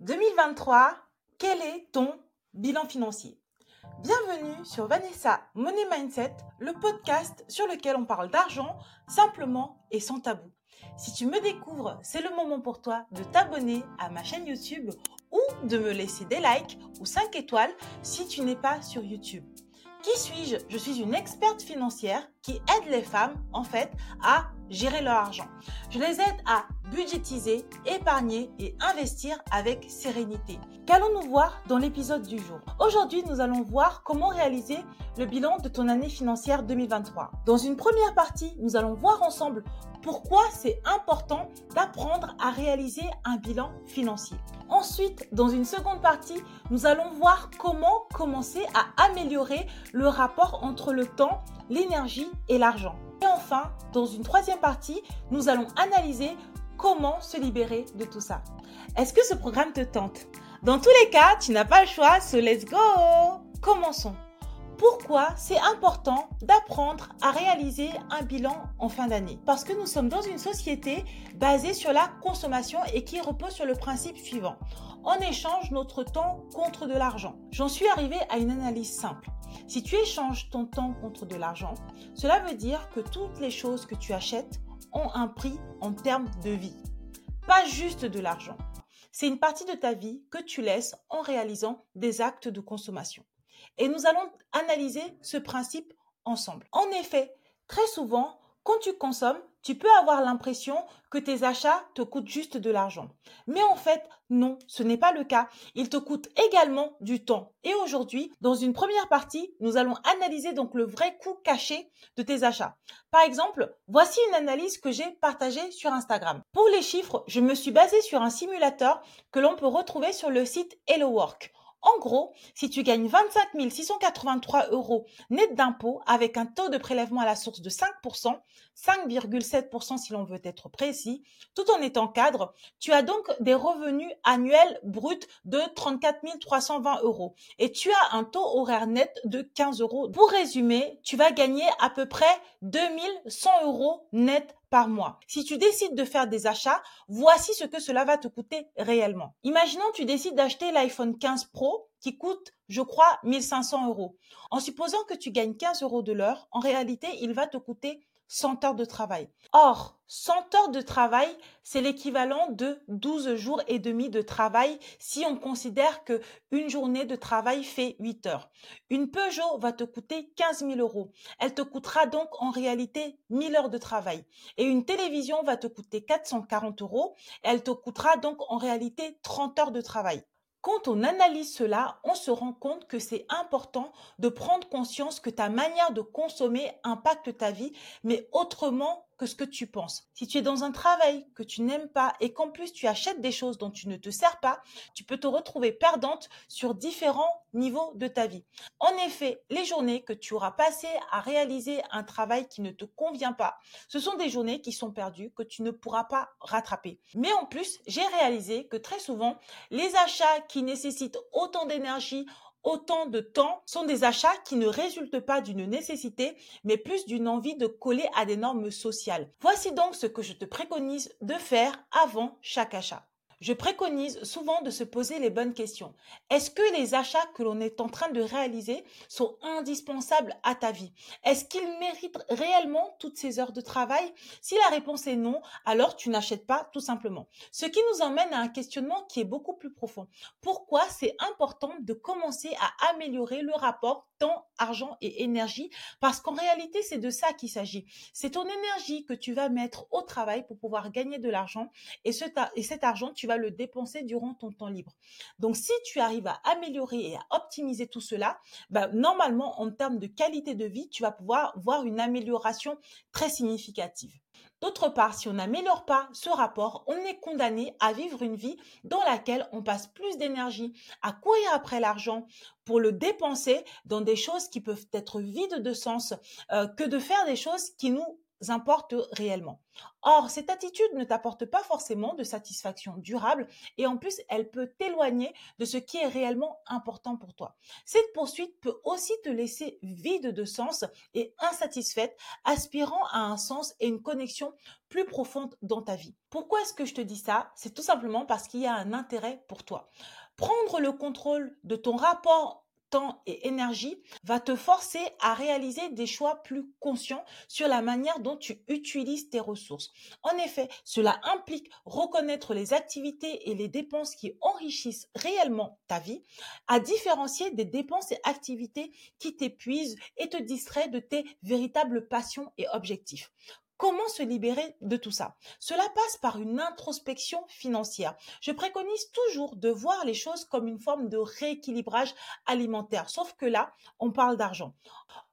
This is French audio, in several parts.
2023, quel est ton bilan financier? Bienvenue sur Vanessa Money Mindset, le podcast sur lequel on parle d'argent simplement et sans tabou. Si tu me découvres, c'est le moment pour toi de t'abonner à ma chaîne YouTube ou de me laisser des likes ou 5 étoiles si tu n'es pas sur YouTube. Qui suis-je? Je suis une experte financière qui aide les femmes, en fait, à gérer leur argent. Je les aide à budgétiser, épargner et investir avec sérénité. Qu'allons-nous voir dans l'épisode du jour? Aujourd'hui, nous allons voir comment réaliser le bilan de ton année financière 2023. Dans une première partie, nous allons voir ensemble pourquoi c'est important d'apprendre à réaliser un bilan financier. Ensuite, dans une seconde partie, nous allons voir comment commencer à améliorer le rapport entre le temps, l'énergie et l'argent. Et enfin, dans une troisième partie, nous allons analyser comment se libérer de tout ça. Est-ce que ce programme te tente? Dans tous les cas, tu n'as pas le choix, so let's go! Commençons pourquoi c'est important d'apprendre à réaliser un bilan en fin d'année Parce que nous sommes dans une société basée sur la consommation et qui repose sur le principe suivant. On échange notre temps contre de l'argent. J'en suis arrivée à une analyse simple. Si tu échanges ton temps contre de l'argent, cela veut dire que toutes les choses que tu achètes ont un prix en termes de vie. Pas juste de l'argent. C'est une partie de ta vie que tu laisses en réalisant des actes de consommation. Et nous allons analyser ce principe ensemble. En effet, très souvent, quand tu consommes, tu peux avoir l'impression que tes achats te coûtent juste de l'argent. Mais en fait, non, ce n'est pas le cas. Ils te coûtent également du temps. Et aujourd'hui, dans une première partie, nous allons analyser donc le vrai coût caché de tes achats. Par exemple, voici une analyse que j'ai partagée sur Instagram. Pour les chiffres, je me suis basée sur un simulateur que l'on peut retrouver sur le site Hello Work. En gros, si tu gagnes 25 683 euros net d'impôts avec un taux de prélèvement à la source de 5%, 5,7% si l'on veut être précis, tout en étant cadre, tu as donc des revenus annuels bruts de 34 320 euros et tu as un taux horaire net de 15 euros. Pour résumer, tu vas gagner à peu près 2100 euros net par mois. Si tu décides de faire des achats, voici ce que cela va te coûter réellement. Imaginons tu décides d'acheter l'iPhone 15 Pro qui coûte, je crois, 1500 euros. En supposant que tu gagnes 15 euros de l'heure, en réalité, il va te coûter 100 heures de travail. Or, 100 heures de travail, c'est l'équivalent de 12 jours et demi de travail si on considère que une journée de travail fait 8 heures. Une Peugeot va te coûter 15 000 euros. Elle te coûtera donc en réalité 1000 heures de travail. Et une télévision va te coûter 440 euros. Elle te coûtera donc en réalité 30 heures de travail. Quand on analyse cela, on se rend compte que c'est important de prendre conscience que ta manière de consommer impacte ta vie, mais autrement que ce que tu penses. Si tu es dans un travail que tu n'aimes pas et qu'en plus tu achètes des choses dont tu ne te sers pas, tu peux te retrouver perdante sur différents niveaux de ta vie. En effet, les journées que tu auras passées à réaliser un travail qui ne te convient pas, ce sont des journées qui sont perdues, que tu ne pourras pas rattraper. Mais en plus, j'ai réalisé que très souvent, les achats qui nécessitent autant d'énergie, autant de temps sont des achats qui ne résultent pas d'une nécessité, mais plus d'une envie de coller à des normes sociales. Voici donc ce que je te préconise de faire avant chaque achat. Je préconise souvent de se poser les bonnes questions. Est-ce que les achats que l'on est en train de réaliser sont indispensables à ta vie? Est-ce qu'ils méritent réellement toutes ces heures de travail? Si la réponse est non, alors tu n'achètes pas tout simplement. Ce qui nous emmène à un questionnement qui est beaucoup plus profond. Pourquoi c'est important de commencer à améliorer le rapport temps, argent et énergie? Parce qu'en réalité, c'est de ça qu'il s'agit. C'est ton énergie que tu vas mettre au travail pour pouvoir gagner de l'argent et, et cet argent, tu vas le dépenser durant ton temps libre. Donc, si tu arrives à améliorer et à optimiser tout cela, bah, normalement, en termes de qualité de vie, tu vas pouvoir voir une amélioration très significative. D'autre part, si on n'améliore pas ce rapport, on est condamné à vivre une vie dans laquelle on passe plus d'énergie à courir après l'argent pour le dépenser dans des choses qui peuvent être vides de sens euh, que de faire des choses qui nous importe réellement. Or, cette attitude ne t'apporte pas forcément de satisfaction durable et en plus, elle peut t'éloigner de ce qui est réellement important pour toi. Cette poursuite peut aussi te laisser vide de sens et insatisfaite, aspirant à un sens et une connexion plus profonde dans ta vie. Pourquoi est-ce que je te dis ça? C'est tout simplement parce qu'il y a un intérêt pour toi. Prendre le contrôle de ton rapport temps et énergie va te forcer à réaliser des choix plus conscients sur la manière dont tu utilises tes ressources. En effet, cela implique reconnaître les activités et les dépenses qui enrichissent réellement ta vie, à différencier des dépenses et activités qui t'épuisent et te distraient de tes véritables passions et objectifs. Comment se libérer de tout ça? Cela passe par une introspection financière. Je préconise toujours de voir les choses comme une forme de rééquilibrage alimentaire, sauf que là, on parle d'argent.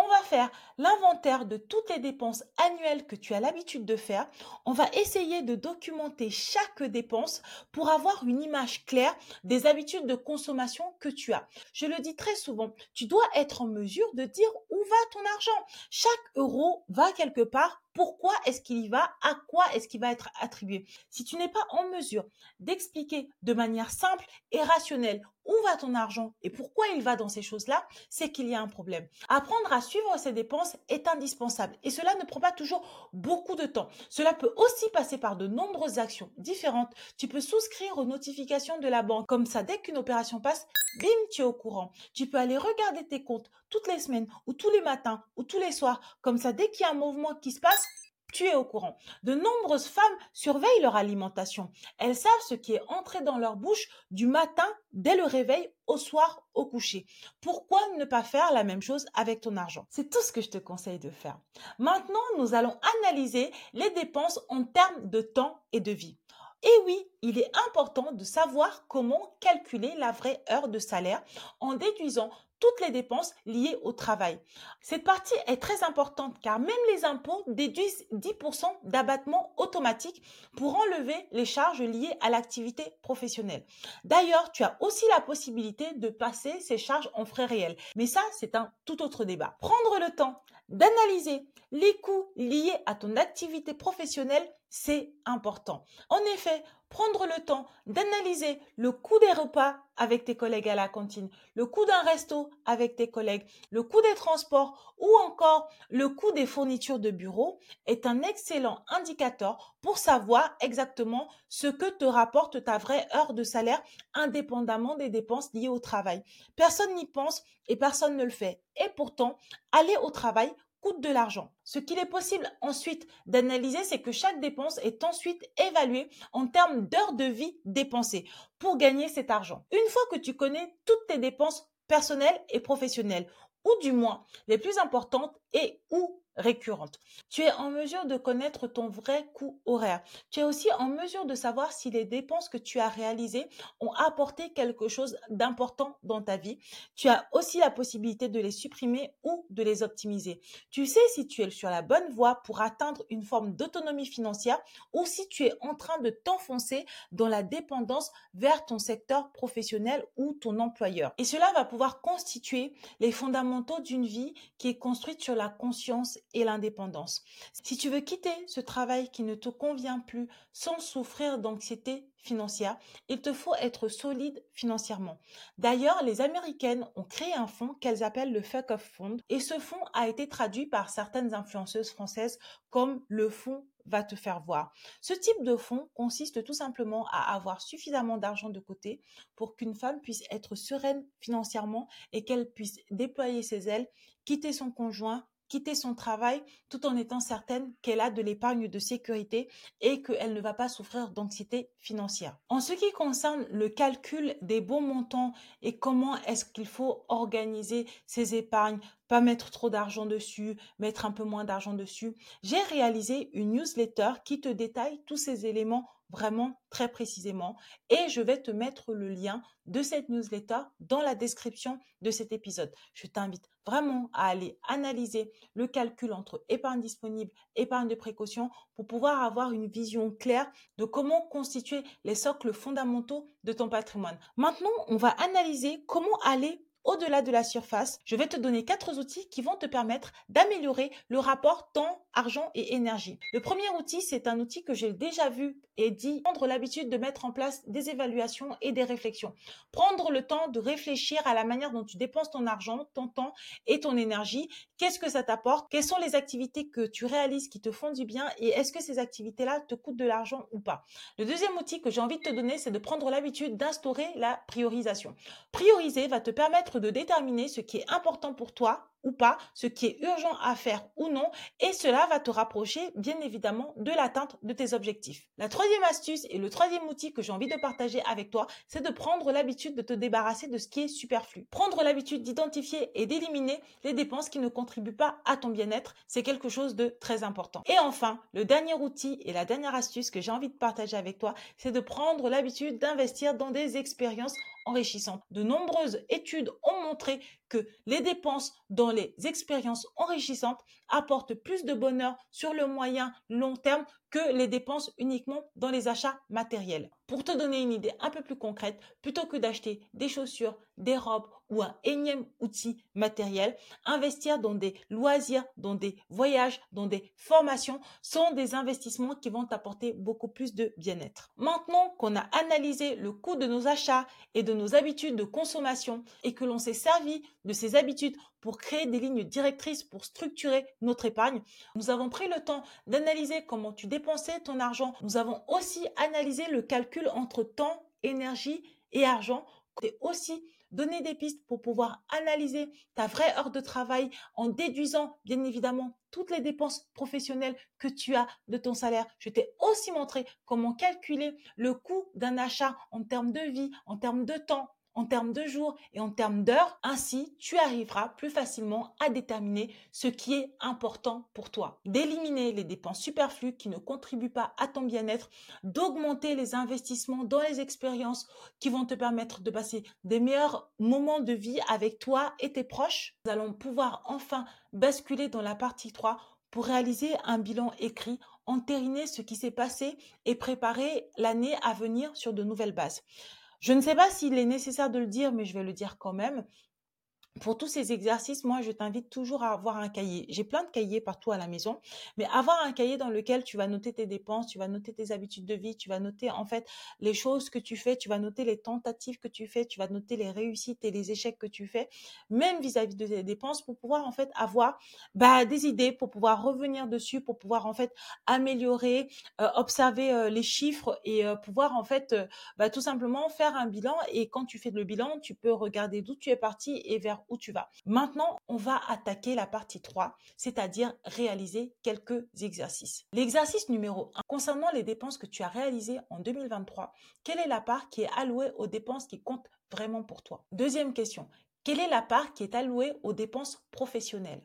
On va faire l'inventaire de toutes les dépenses annuelles que tu as l'habitude de faire. On va essayer de documenter chaque dépense pour avoir une image claire des habitudes de consommation que tu as. Je le dis très souvent, tu dois être en mesure de dire où va ton argent. Chaque euro va quelque part pourquoi est-ce qu'il y va, à quoi est-ce qu'il va être attribué? Si tu n'es pas en mesure d'expliquer de manière simple et rationnelle où va ton argent et pourquoi il va dans ces choses-là, c'est qu'il y a un problème. Apprendre à suivre ses dépenses est indispensable et cela ne prend pas toujours beaucoup de temps. Cela peut aussi passer par de nombreuses actions différentes. Tu peux souscrire aux notifications de la banque. Comme ça, dès qu'une opération passe, bim, tu es au courant. Tu peux aller regarder tes comptes toutes les semaines ou tous les matins ou tous les soirs. Comme ça, dès qu'il y a un mouvement qui se passe, tu es au courant. De nombreuses femmes surveillent leur alimentation. Elles savent ce qui est entré dans leur bouche du matin dès le réveil au soir au coucher. Pourquoi ne pas faire la même chose avec ton argent? C'est tout ce que je te conseille de faire. Maintenant, nous allons analyser les dépenses en termes de temps et de vie. Et oui, il est important de savoir comment calculer la vraie heure de salaire en déduisant toutes les dépenses liées au travail. Cette partie est très importante car même les impôts déduisent 10% d'abattement automatique pour enlever les charges liées à l'activité professionnelle. D'ailleurs, tu as aussi la possibilité de passer ces charges en frais réels. Mais ça, c'est un tout autre débat. Prendre le temps d'analyser les coûts liés à ton activité professionnelle, c'est important. En effet, prendre le temps d'analyser le coût des repas avec tes collègues à la cantine, le coût d'un resto avec tes collègues, le coût des transports ou encore le coût des fournitures de bureau est un excellent indicateur pour savoir exactement ce que te rapporte ta vraie heure de salaire indépendamment des dépenses liées au travail. Personne n'y pense et personne ne le fait. Et pourtant, aller au travail coûte de l'argent. Ce qu'il est possible ensuite d'analyser, c'est que chaque dépense est ensuite évaluée en termes d'heures de vie dépensées pour gagner cet argent. Une fois que tu connais toutes tes dépenses personnelles et professionnelles, ou du moins les plus importantes et ou récurrente. Tu es en mesure de connaître ton vrai coût horaire. Tu es aussi en mesure de savoir si les dépenses que tu as réalisées ont apporté quelque chose d'important dans ta vie. Tu as aussi la possibilité de les supprimer ou de les optimiser. Tu sais si tu es sur la bonne voie pour atteindre une forme d'autonomie financière ou si tu es en train de t'enfoncer dans la dépendance vers ton secteur professionnel ou ton employeur. Et cela va pouvoir constituer les fondamentaux d'une vie qui est construite sur la conscience et l'indépendance. Si tu veux quitter ce travail qui ne te convient plus sans souffrir d'anxiété financière, il te faut être solide financièrement. D'ailleurs, les Américaines ont créé un fonds qu'elles appellent le Fuck Off Fund et ce fonds a été traduit par certaines influenceuses françaises comme le fonds va te faire voir. Ce type de fonds consiste tout simplement à avoir suffisamment d'argent de côté pour qu'une femme puisse être sereine financièrement et qu'elle puisse déployer ses ailes, quitter son conjoint, quitter son travail tout en étant certaine qu'elle a de l'épargne de sécurité et qu'elle ne va pas souffrir d'anxiété financière. En ce qui concerne le calcul des bons montants et comment est-ce qu'il faut organiser ses épargnes, pas mettre trop d'argent dessus, mettre un peu moins d'argent dessus, j'ai réalisé une newsletter qui te détaille tous ces éléments vraiment très précisément et je vais te mettre le lien de cette newsletter dans la description de cet épisode. Je t'invite vraiment à aller analyser le calcul entre épargne disponible, épargne de précaution pour pouvoir avoir une vision claire de comment constituer les socles fondamentaux de ton patrimoine. Maintenant, on va analyser comment aller au-delà de la surface, je vais te donner quatre outils qui vont te permettre d'améliorer le rapport temps, argent et énergie. Le premier outil, c'est un outil que j'ai déjà vu et dit prendre l'habitude de mettre en place des évaluations et des réflexions. Prendre le temps de réfléchir à la manière dont tu dépenses ton argent, ton temps et ton énergie. Qu'est-ce que ça t'apporte? Quelles sont les activités que tu réalises qui te font du bien et est-ce que ces activités-là te coûtent de l'argent ou pas? Le deuxième outil que j'ai envie de te donner, c'est de prendre l'habitude d'instaurer la priorisation. Prioriser va te permettre de déterminer ce qui est important pour toi ou pas, ce qui est urgent à faire ou non, et cela va te rapprocher bien évidemment de l'atteinte de tes objectifs. La troisième astuce et le troisième outil que j'ai envie de partager avec toi, c'est de prendre l'habitude de te débarrasser de ce qui est superflu. Prendre l'habitude d'identifier et d'éliminer les dépenses qui ne contribuent pas à ton bien-être, c'est quelque chose de très important. Et enfin, le dernier outil et la dernière astuce que j'ai envie de partager avec toi, c'est de prendre l'habitude d'investir dans des expériences De nombreuses études ont montré que les dépenses dans les expériences enrichissantes apportent plus de bonheur sur le moyen long terme que les dépenses uniquement dans les achats matériels. Pour te donner une idée un peu plus concrète, plutôt que d'acheter des chaussures, des robes ou un énième outil matériel, investir dans des loisirs, dans des voyages, dans des formations sont des investissements qui vont t'apporter beaucoup plus de bien-être. Maintenant qu'on a analysé le coût de nos achats et de nos habitudes de consommation et que l'on s'est servi de ces habitudes pour créer des lignes directrices pour structurer notre épargne. Nous avons pris le temps d'analyser comment tu dépensais ton argent. Nous avons aussi analysé le calcul entre temps, énergie et argent. Et aussi donner des pistes pour pouvoir analyser ta vraie heure de travail en déduisant bien évidemment toutes les dépenses professionnelles que tu as de ton salaire. Je t'ai aussi montré comment calculer le coût d'un achat en termes de vie, en termes de temps, en termes de jours et en termes d'heures. Ainsi, tu arriveras plus facilement à déterminer ce qui est important pour toi. D'éliminer les dépenses superflues qui ne contribuent pas à ton bien-être, d'augmenter les investissements dans les expériences qui vont te permettre de passer des meilleurs moments de vie avec toi et tes proches. Nous allons pouvoir enfin basculer dans la partie 3 pour réaliser un bilan écrit, entériner ce qui s'est passé et préparer l'année à venir sur de nouvelles bases. Je ne sais pas s'il est nécessaire de le dire, mais je vais le dire quand même pour tous ces exercices, moi, je t'invite toujours à avoir un cahier. J'ai plein de cahiers partout à la maison, mais avoir un cahier dans lequel tu vas noter tes dépenses, tu vas noter tes habitudes de vie, tu vas noter en fait les choses que tu fais, tu vas noter les tentatives que tu fais, tu vas noter les réussites et les échecs que tu fais, même vis-à-vis de tes dépenses, pour pouvoir en fait avoir bah, des idées, pour pouvoir revenir dessus, pour pouvoir en fait améliorer, euh, observer euh, les chiffres et euh, pouvoir en fait bah, tout simplement faire un bilan. Et quand tu fais le bilan, tu peux regarder d'où tu es parti et vers tu vas. Maintenant, on va attaquer la partie 3, c'est-à-dire réaliser quelques exercices. L'exercice numéro 1, concernant les dépenses que tu as réalisées en 2023, quelle est la part qui est allouée aux dépenses qui comptent vraiment pour toi? Deuxième question, quelle est la part qui est allouée aux dépenses professionnelles?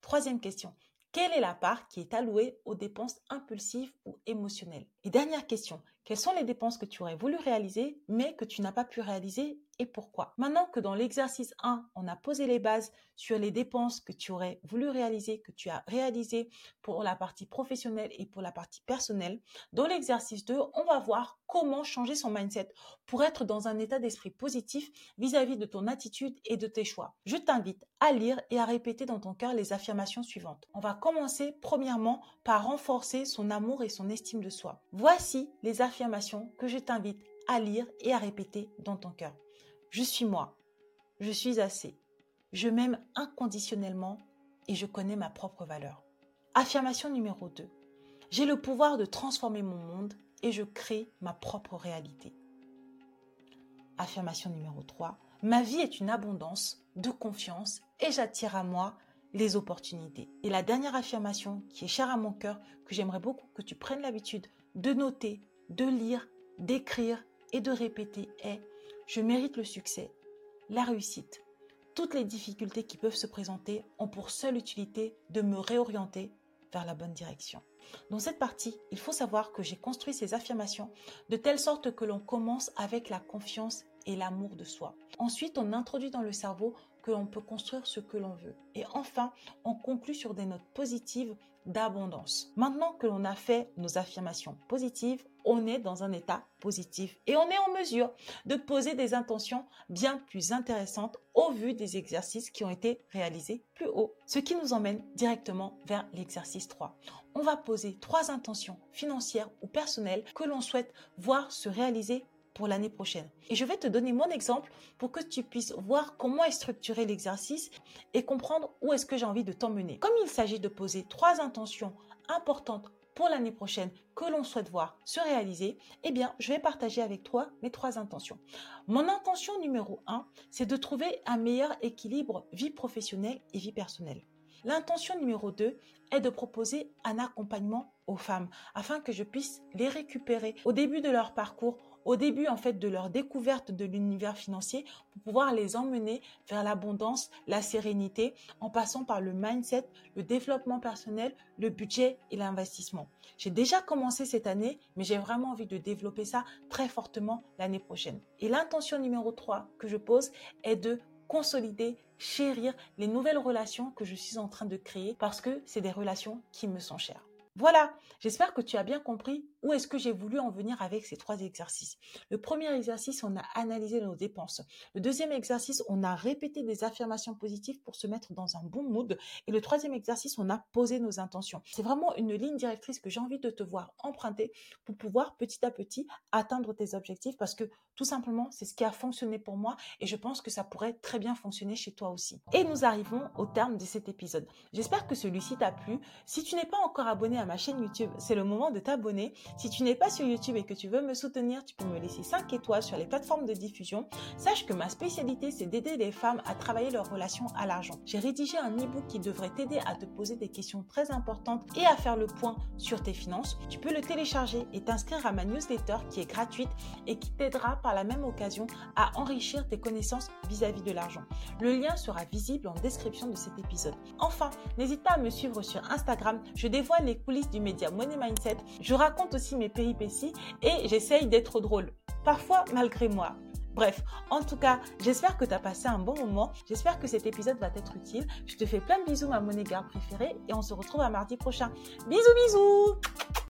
Troisième question, quelle est la part qui est allouée aux dépenses impulsives ou émotionnelles? Et dernière question, quelles sont les dépenses que tu aurais voulu réaliser mais que tu n'as pas pu réaliser et pourquoi Maintenant que dans l'exercice 1, on a posé les bases sur les dépenses que tu aurais voulu réaliser, que tu as réalisé pour la partie professionnelle et pour la partie personnelle, dans l'exercice 2, on va voir comment changer son mindset pour être dans un état d'esprit positif vis-à-vis de ton attitude et de tes choix. Je t'invite à lire et à répéter dans ton cœur les affirmations suivantes. On va commencer premièrement par renforcer son amour et son estime de soi. Voici les affirmations que je t'invite à lire et à répéter dans ton cœur. Je suis moi. Je suis assez. Je m'aime inconditionnellement et je connais ma propre valeur. Affirmation numéro 2. J'ai le pouvoir de transformer mon monde et je crée ma propre réalité. Affirmation numéro 3. Ma vie est une abondance de confiance et j'attire à moi les opportunités. Et la dernière affirmation qui est chère à mon cœur, que j'aimerais beaucoup que tu prennes l'habitude de noter de lire, d'écrire et de répéter est je mérite le succès, la réussite. Toutes les difficultés qui peuvent se présenter ont pour seule utilité de me réorienter vers la bonne direction. Dans cette partie, il faut savoir que j'ai construit ces affirmations de telle sorte que l'on commence avec la confiance et l'amour de soi. Ensuite, on introduit dans le cerveau que l'on peut construire ce que l'on veut. Et enfin, on conclut sur des notes positives d'abondance. Maintenant que l'on a fait nos affirmations positives, on est dans un état positif et on est en mesure de poser des intentions bien plus intéressantes au vu des exercices qui ont été réalisés plus haut. Ce qui nous emmène directement vers l'exercice 3. On va poser trois intentions financières ou personnelles que l'on souhaite voir se réaliser pour l'année prochaine. Et je vais te donner mon exemple pour que tu puisses voir comment est structuré l'exercice et comprendre où est-ce que j'ai envie de t'emmener. Comme il s'agit de poser trois intentions importantes pour l'année prochaine que l'on souhaite voir se réaliser, eh bien, je vais partager avec toi mes trois intentions. Mon intention numéro un, c'est de trouver un meilleur équilibre vie professionnelle et vie personnelle. L'intention numéro 2 est de proposer un accompagnement aux femmes afin que je puisse les récupérer au début de leur parcours au début en fait de leur découverte de l'univers financier pour pouvoir les emmener vers l'abondance, la sérénité en passant par le mindset, le développement personnel, le budget et l'investissement. J'ai déjà commencé cette année, mais j'ai vraiment envie de développer ça très fortement l'année prochaine. Et l'intention numéro 3 que je pose est de consolider, chérir les nouvelles relations que je suis en train de créer parce que c'est des relations qui me sont chères. Voilà, j'espère que tu as bien compris où est-ce que j'ai voulu en venir avec ces trois exercices. Le premier exercice, on a analysé nos dépenses. Le deuxième exercice, on a répété des affirmations positives pour se mettre dans un bon mood. Et le troisième exercice, on a posé nos intentions. C'est vraiment une ligne directrice que j'ai envie de te voir emprunter pour pouvoir petit à petit atteindre tes objectifs parce que tout simplement, c'est ce qui a fonctionné pour moi et je pense que ça pourrait très bien fonctionner chez toi aussi. Et nous arrivons au terme de cet épisode. J'espère que celui-ci t'a plu. Si tu n'es pas encore abonné à ma chaîne YouTube, c'est le moment de t'abonner. Si tu n'es pas sur YouTube et que tu veux me soutenir, tu peux me laisser 5 étoiles sur les plateformes de diffusion. Sache que ma spécialité, c'est d'aider les femmes à travailler leur relation à l'argent. J'ai rédigé un e-book qui devrait t'aider à te poser des questions très importantes et à faire le point sur tes finances. Tu peux le télécharger et t'inscrire à ma newsletter qui est gratuite et qui t'aidera par la même occasion à enrichir tes connaissances vis-à-vis de l'argent. Le lien sera visible en description de cet épisode. Enfin, n'hésite pas à me suivre sur Instagram. Je dévoile les coulisses du média Money Mindset. Je raconte aussi mes péripéties et j'essaye d'être drôle. Parfois malgré moi. Bref, en tout cas, j'espère que tu as passé un bon moment. J'espère que cet épisode va t'être utile. Je te fais plein de bisous, ma monnaie garde préférée, et on se retrouve à mardi prochain. Bisous, bisous